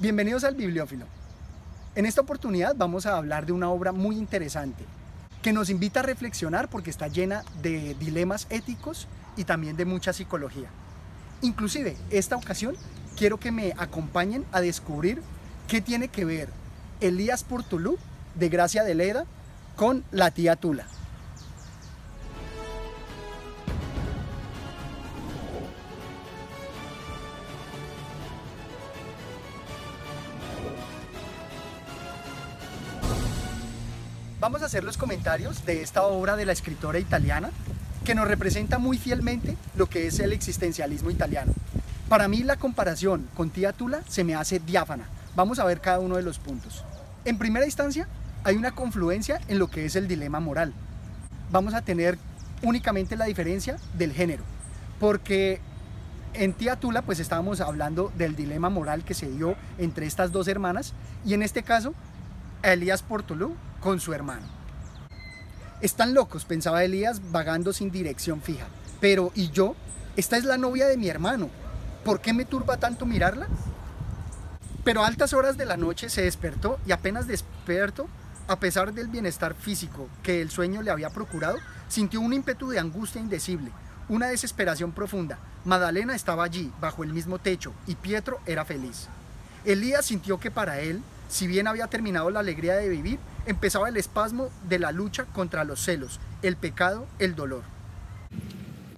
Bienvenidos al Bibliófilo. En esta oportunidad vamos a hablar de una obra muy interesante que nos invita a reflexionar porque está llena de dilemas éticos y también de mucha psicología. Inclusive, esta ocasión quiero que me acompañen a descubrir qué tiene que ver Elías Portulú de Gracia de Leda con la tía Tula. Vamos a hacer los comentarios de esta obra de la escritora italiana que nos representa muy fielmente lo que es el existencialismo italiano. Para mí la comparación con Tía Tula se me hace diáfana. Vamos a ver cada uno de los puntos. En primera instancia, hay una confluencia en lo que es el dilema moral. Vamos a tener únicamente la diferencia del género, porque en Tía Tula pues estábamos hablando del dilema moral que se dio entre estas dos hermanas y en este caso Elías Portolú con su hermano. Están locos, pensaba Elías, vagando sin dirección fija. Pero, ¿y yo? Esta es la novia de mi hermano. ¿Por qué me turba tanto mirarla? Pero a altas horas de la noche se despertó y apenas despierto, a pesar del bienestar físico que el sueño le había procurado, sintió un ímpetu de angustia indecible, una desesperación profunda. Madalena estaba allí, bajo el mismo techo, y Pietro era feliz. Elías sintió que para él si bien había terminado la alegría de vivir, empezaba el espasmo de la lucha contra los celos, el pecado, el dolor.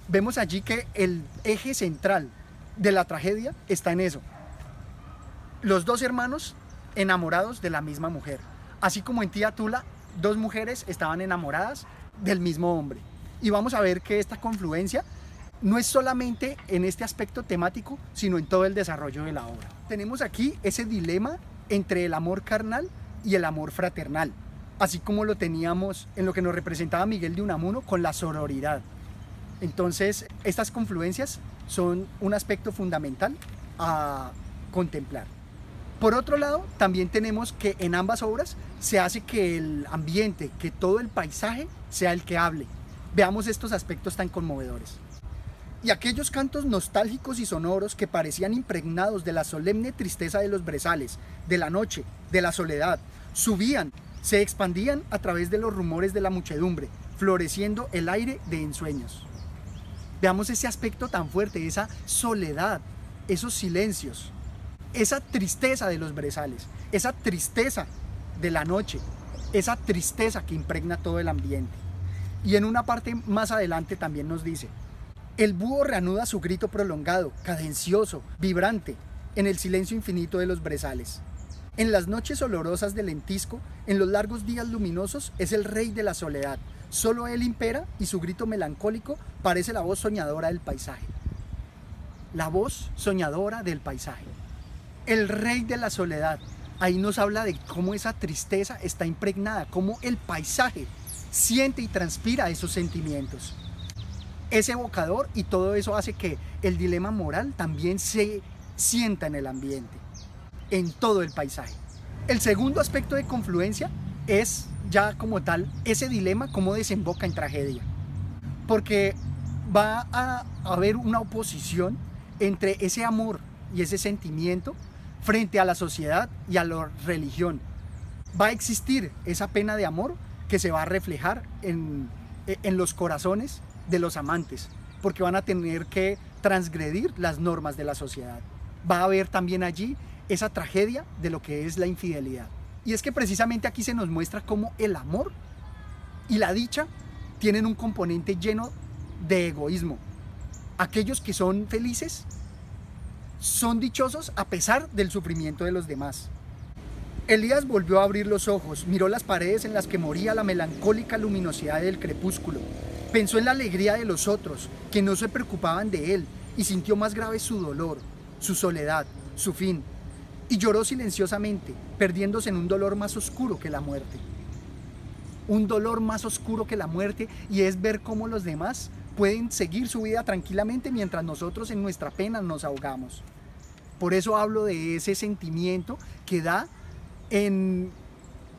Vemos allí que el eje central de la tragedia está en eso. Los dos hermanos enamorados de la misma mujer. Así como en Tía Tula, dos mujeres estaban enamoradas del mismo hombre. Y vamos a ver que esta confluencia no es solamente en este aspecto temático, sino en todo el desarrollo de la obra. Tenemos aquí ese dilema entre el amor carnal y el amor fraternal, así como lo teníamos en lo que nos representaba Miguel de Unamuno con la sororidad. Entonces, estas confluencias son un aspecto fundamental a contemplar. Por otro lado, también tenemos que en ambas obras se hace que el ambiente, que todo el paisaje sea el que hable. Veamos estos aspectos tan conmovedores y aquellos cantos nostálgicos y sonoros que parecían impregnados de la solemne tristeza de los brezales, de la noche, de la soledad, subían, se expandían a través de los rumores de la muchedumbre, floreciendo el aire de ensueños. Veamos ese aspecto tan fuerte, esa soledad, esos silencios, esa tristeza de los brezales, esa tristeza de la noche, esa tristeza que impregna todo el ambiente. Y en una parte más adelante también nos dice, el búho reanuda su grito prolongado, cadencioso, vibrante, en el silencio infinito de los brezales. En las noches olorosas del lentisco, en los largos días luminosos, es el rey de la soledad. Solo él impera y su grito melancólico parece la voz soñadora del paisaje. La voz soñadora del paisaje. El rey de la soledad. Ahí nos habla de cómo esa tristeza está impregnada, cómo el paisaje siente y transpira esos sentimientos es evocador y todo eso hace que el dilema moral también se sienta en el ambiente, en todo el paisaje. El segundo aspecto de confluencia es ya como tal ese dilema cómo desemboca en tragedia. Porque va a haber una oposición entre ese amor y ese sentimiento frente a la sociedad y a la religión. Va a existir esa pena de amor que se va a reflejar en, en los corazones de los amantes, porque van a tener que transgredir las normas de la sociedad. Va a haber también allí esa tragedia de lo que es la infidelidad. Y es que precisamente aquí se nos muestra cómo el amor y la dicha tienen un componente lleno de egoísmo. Aquellos que son felices son dichosos a pesar del sufrimiento de los demás. Elías volvió a abrir los ojos, miró las paredes en las que moría la melancólica luminosidad del crepúsculo Pensó en la alegría de los otros, que no se preocupaban de él, y sintió más grave su dolor, su soledad, su fin, y lloró silenciosamente, perdiéndose en un dolor más oscuro que la muerte. Un dolor más oscuro que la muerte, y es ver cómo los demás pueden seguir su vida tranquilamente mientras nosotros en nuestra pena nos ahogamos. Por eso hablo de ese sentimiento que da en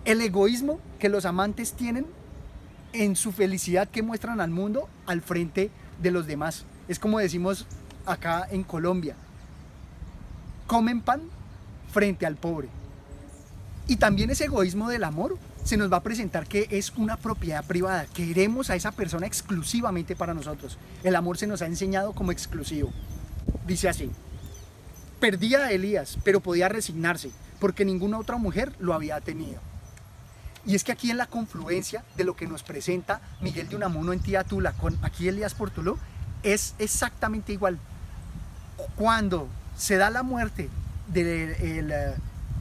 el egoísmo que los amantes tienen en su felicidad que muestran al mundo al frente de los demás. Es como decimos acá en Colombia, comen pan, frente al pobre. Y también ese egoísmo del amor se nos va a presentar que es una propiedad privada. Queremos a esa persona exclusivamente para nosotros. El amor se nos ha enseñado como exclusivo. Dice así, perdía a Elías, pero podía resignarse, porque ninguna otra mujer lo había tenido. Y es que aquí en la confluencia de lo que nos presenta Miguel de Unamuno en Tía Tula con aquí Elías Portuló, es exactamente igual. Cuando se da la muerte del eh,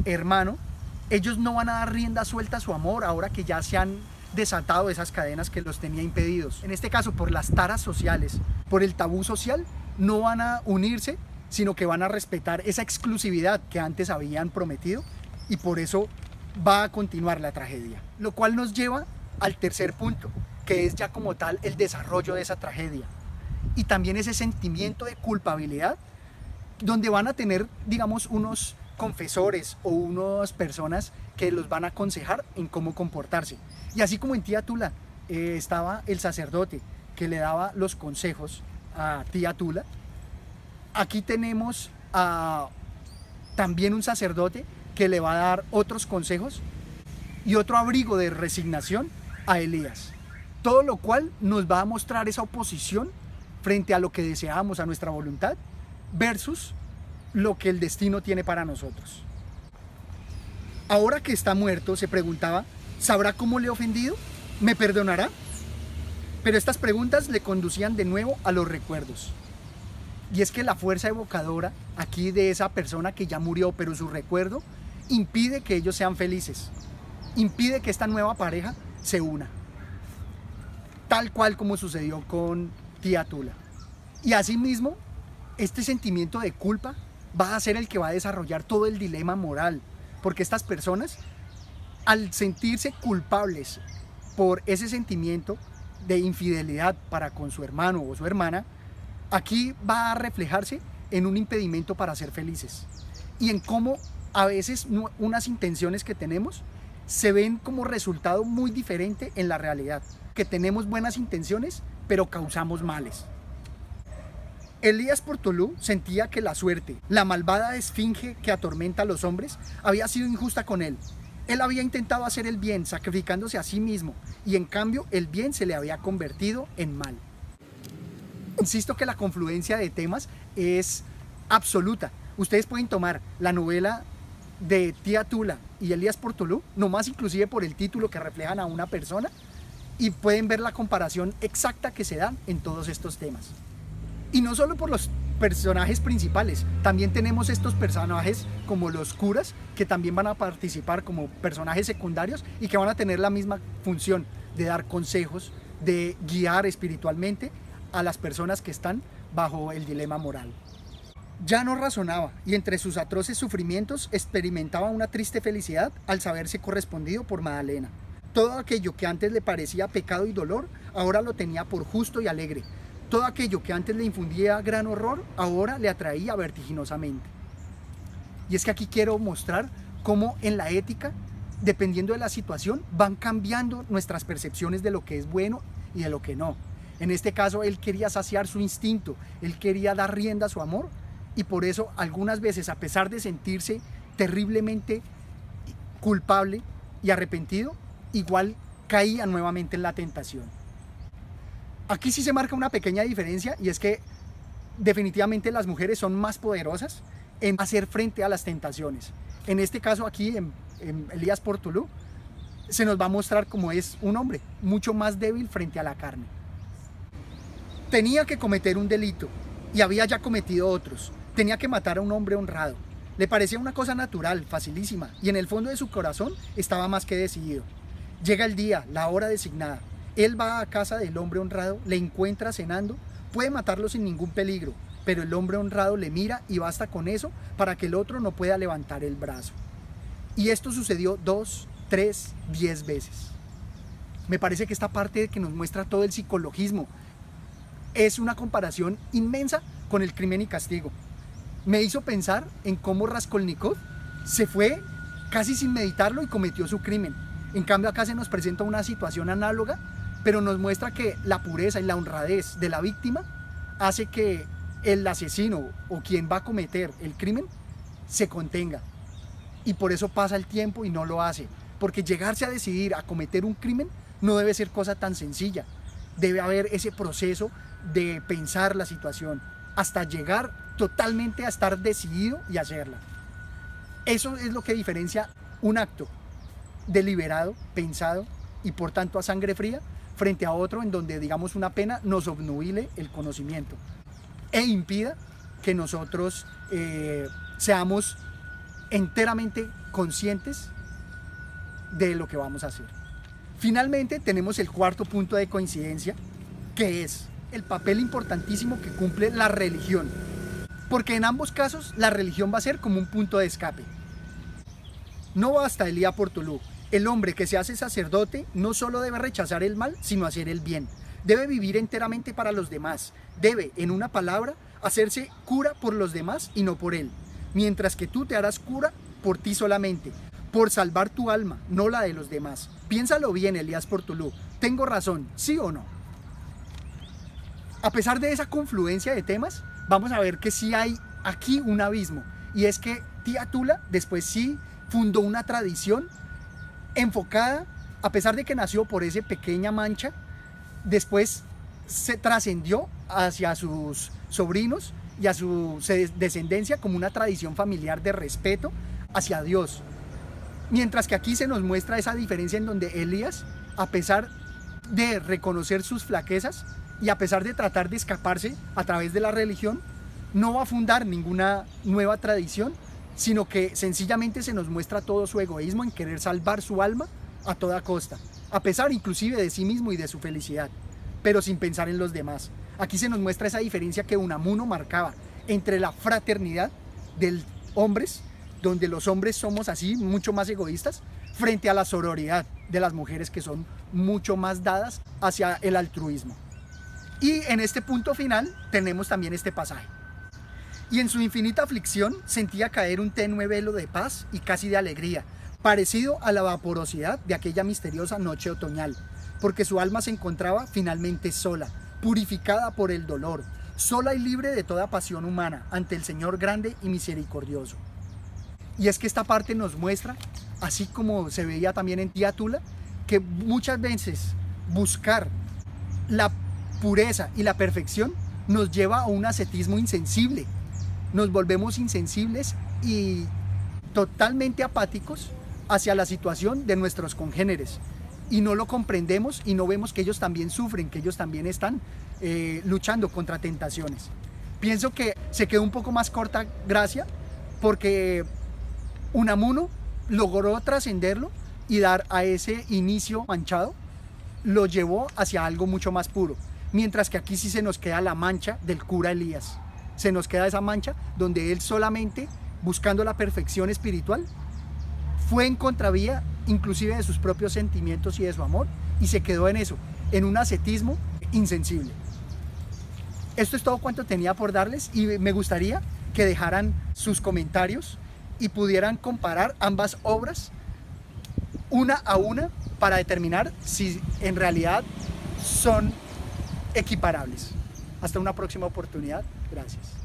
hermano, ellos no van a dar rienda suelta a su amor ahora que ya se han desatado esas cadenas que los tenía impedidos. En este caso, por las taras sociales, por el tabú social, no van a unirse, sino que van a respetar esa exclusividad que antes habían prometido y por eso va a continuar la tragedia. Lo cual nos lleva al tercer punto, que es ya como tal el desarrollo de esa tragedia. Y también ese sentimiento de culpabilidad, donde van a tener, digamos, unos confesores o unas personas que los van a aconsejar en cómo comportarse. Y así como en Tía Tula eh, estaba el sacerdote que le daba los consejos a Tía Tula, aquí tenemos a, también un sacerdote que le va a dar otros consejos y otro abrigo de resignación a Elías. Todo lo cual nos va a mostrar esa oposición frente a lo que deseamos, a nuestra voluntad, versus lo que el destino tiene para nosotros. Ahora que está muerto, se preguntaba, ¿sabrá cómo le he ofendido? ¿Me perdonará? Pero estas preguntas le conducían de nuevo a los recuerdos. Y es que la fuerza evocadora aquí de esa persona que ya murió, pero su recuerdo, impide que ellos sean felices. Impide que esta nueva pareja se una. Tal cual como sucedió con tía Tula. Y asimismo, este sentimiento de culpa va a ser el que va a desarrollar todo el dilema moral, porque estas personas, al sentirse culpables por ese sentimiento de infidelidad para con su hermano o su hermana, aquí va a reflejarse en un impedimento para ser felices y en cómo a veces unas intenciones que tenemos se ven como resultado muy diferente en la realidad, que tenemos buenas intenciones pero causamos males. Elías Portolú sentía que la suerte, la malvada esfinge que atormenta a los hombres, había sido injusta con él. Él había intentado hacer el bien, sacrificándose a sí mismo, y en cambio el bien se le había convertido en mal. Insisto que la confluencia de temas es absoluta. Ustedes pueden tomar la novela de Tía Tula y Elías Portolú, nomás inclusive por el título que reflejan a una persona, y pueden ver la comparación exacta que se da en todos estos temas. Y no solo por los personajes principales, también tenemos estos personajes como los curas, que también van a participar como personajes secundarios y que van a tener la misma función de dar consejos, de guiar espiritualmente a las personas que están bajo el dilema moral. Ya no razonaba y entre sus atroces sufrimientos experimentaba una triste felicidad al saberse correspondido por Madalena. Todo aquello que antes le parecía pecado y dolor, ahora lo tenía por justo y alegre, todo aquello que antes le infundía gran horror, ahora le atraía vertiginosamente. Y es que aquí quiero mostrar cómo en la ética, dependiendo de la situación, van cambiando nuestras percepciones de lo que es bueno y de lo que no. En este caso, él quería saciar su instinto, él quería dar rienda a su amor y por eso algunas veces, a pesar de sentirse terriblemente culpable y arrepentido, igual caía nuevamente en la tentación. Aquí sí se marca una pequeña diferencia y es que definitivamente las mujeres son más poderosas en hacer frente a las tentaciones. En este caso aquí, en, Elías Portolú, se nos va a mostrar como es un hombre, mucho más débil frente a la carne. Tenía que cometer un delito y había ya cometido otros. Tenía que matar a un hombre honrado. Le parecía una cosa natural, facilísima, y en el fondo de su corazón estaba más que decidido. Llega el día, la hora designada. Él va a casa del hombre honrado, le encuentra cenando, puede matarlo sin ningún peligro, pero el hombre honrado le mira y basta con eso para que el otro no pueda levantar el brazo. Y esto sucedió dos, tres, diez veces. Me parece que esta parte que nos muestra todo el psicologismo es una comparación inmensa con el crimen y castigo. Me hizo pensar en cómo Raskolnikov se fue casi sin meditarlo y cometió su crimen. En cambio acá se nos presenta una situación análoga pero nos muestra que la pureza y la honradez de la víctima hace que el asesino o quien va a cometer el crimen se contenga y por eso pasa el tiempo y no lo hace. Porque llegarse a decidir a cometer un crimen no debe ser cosa tan sencilla. Debe haber ese proceso de pensar la situación hasta llegar totalmente a estar decidido y hacerla. Eso es lo que diferencia un acto deliberado, pensado y por tanto a sangre fría frente a otro en donde digamos una pena nos obnubile el conocimiento e impida que nosotros eh, seamos enteramente conscientes de lo que vamos a hacer. Finalmente tenemos el cuarto punto de coincidencia, que es el papel importantísimo que cumple la religión. Porque en ambos casos la religión va a ser como un punto de escape. No basta Elía Portolú. El hombre que se hace sacerdote no solo debe rechazar el mal, sino hacer el bien. Debe vivir enteramente para los demás. Debe, en una palabra, hacerse cura por los demás y no por él mientras que tú te harás cura por ti solamente, por salvar tu alma, no la de los demás. Piénsalo bien, Elías Portulú. ¿Tengo razón, sí o no? A pesar de esa confluencia de temas, vamos a ver que sí hay aquí un abismo. Y es que Tía Tula después sí fundó una tradición enfocada, a pesar de que nació por esa pequeña mancha, después se trascendió hacia sus sobrinos y a su descendencia como una tradición familiar de respeto hacia Dios. Mientras que aquí se nos muestra esa diferencia en donde Elías, a pesar de reconocer sus flaquezas y a pesar de tratar de escaparse a través de la religión, no va a fundar ninguna nueva tradición, sino que sencillamente se nos muestra todo su egoísmo en querer salvar su alma a toda costa, a pesar inclusive de sí mismo y de su felicidad, pero sin pensar en los demás. Aquí se nos muestra esa diferencia que Unamuno marcaba entre la fraternidad de hombres, donde los hombres somos así, mucho más egoístas, frente a la sororidad de las mujeres que son mucho más dadas hacia el altruismo. Y en este punto final tenemos también este pasaje. Y en su infinita aflicción sentía caer un tenue velo de paz y casi de alegría, parecido a la vaporosidad de aquella misteriosa noche otoñal, porque su alma se encontraba finalmente sola, purificada por el dolor, sola y libre de toda pasión humana ante el Señor grande y misericordioso. Y es que esta parte nos muestra, así como se veía también en Tía Tula, que muchas veces buscar la pureza y la perfección nos lleva a un ascetismo insensible. Nos volvemos insensibles y totalmente apáticos hacia la situación de nuestros congéneres y no lo comprendemos y no vemos que ellos también sufren, que ellos también están eh, luchando contra tentaciones. Pienso que se quedó un poco más corta Gracia porque Unamuno logró trascenderlo y dar a ese inicio manchado, lo llevó hacia algo mucho más puro. Mientras que aquí sí se nos queda la mancha del cura Elías. Se nos queda esa mancha donde él solamente, buscando la perfección espiritual, fue en contravía inclusive de sus propios sentimientos y de su amor, y se quedó en eso, en un ascetismo insensible. Esto es todo cuanto tenía por darles y me gustaría que dejaran sus comentarios y pudieran comparar ambas obras una a una para determinar si en realidad son equiparables. Hasta una próxima oportunidad. Gracias.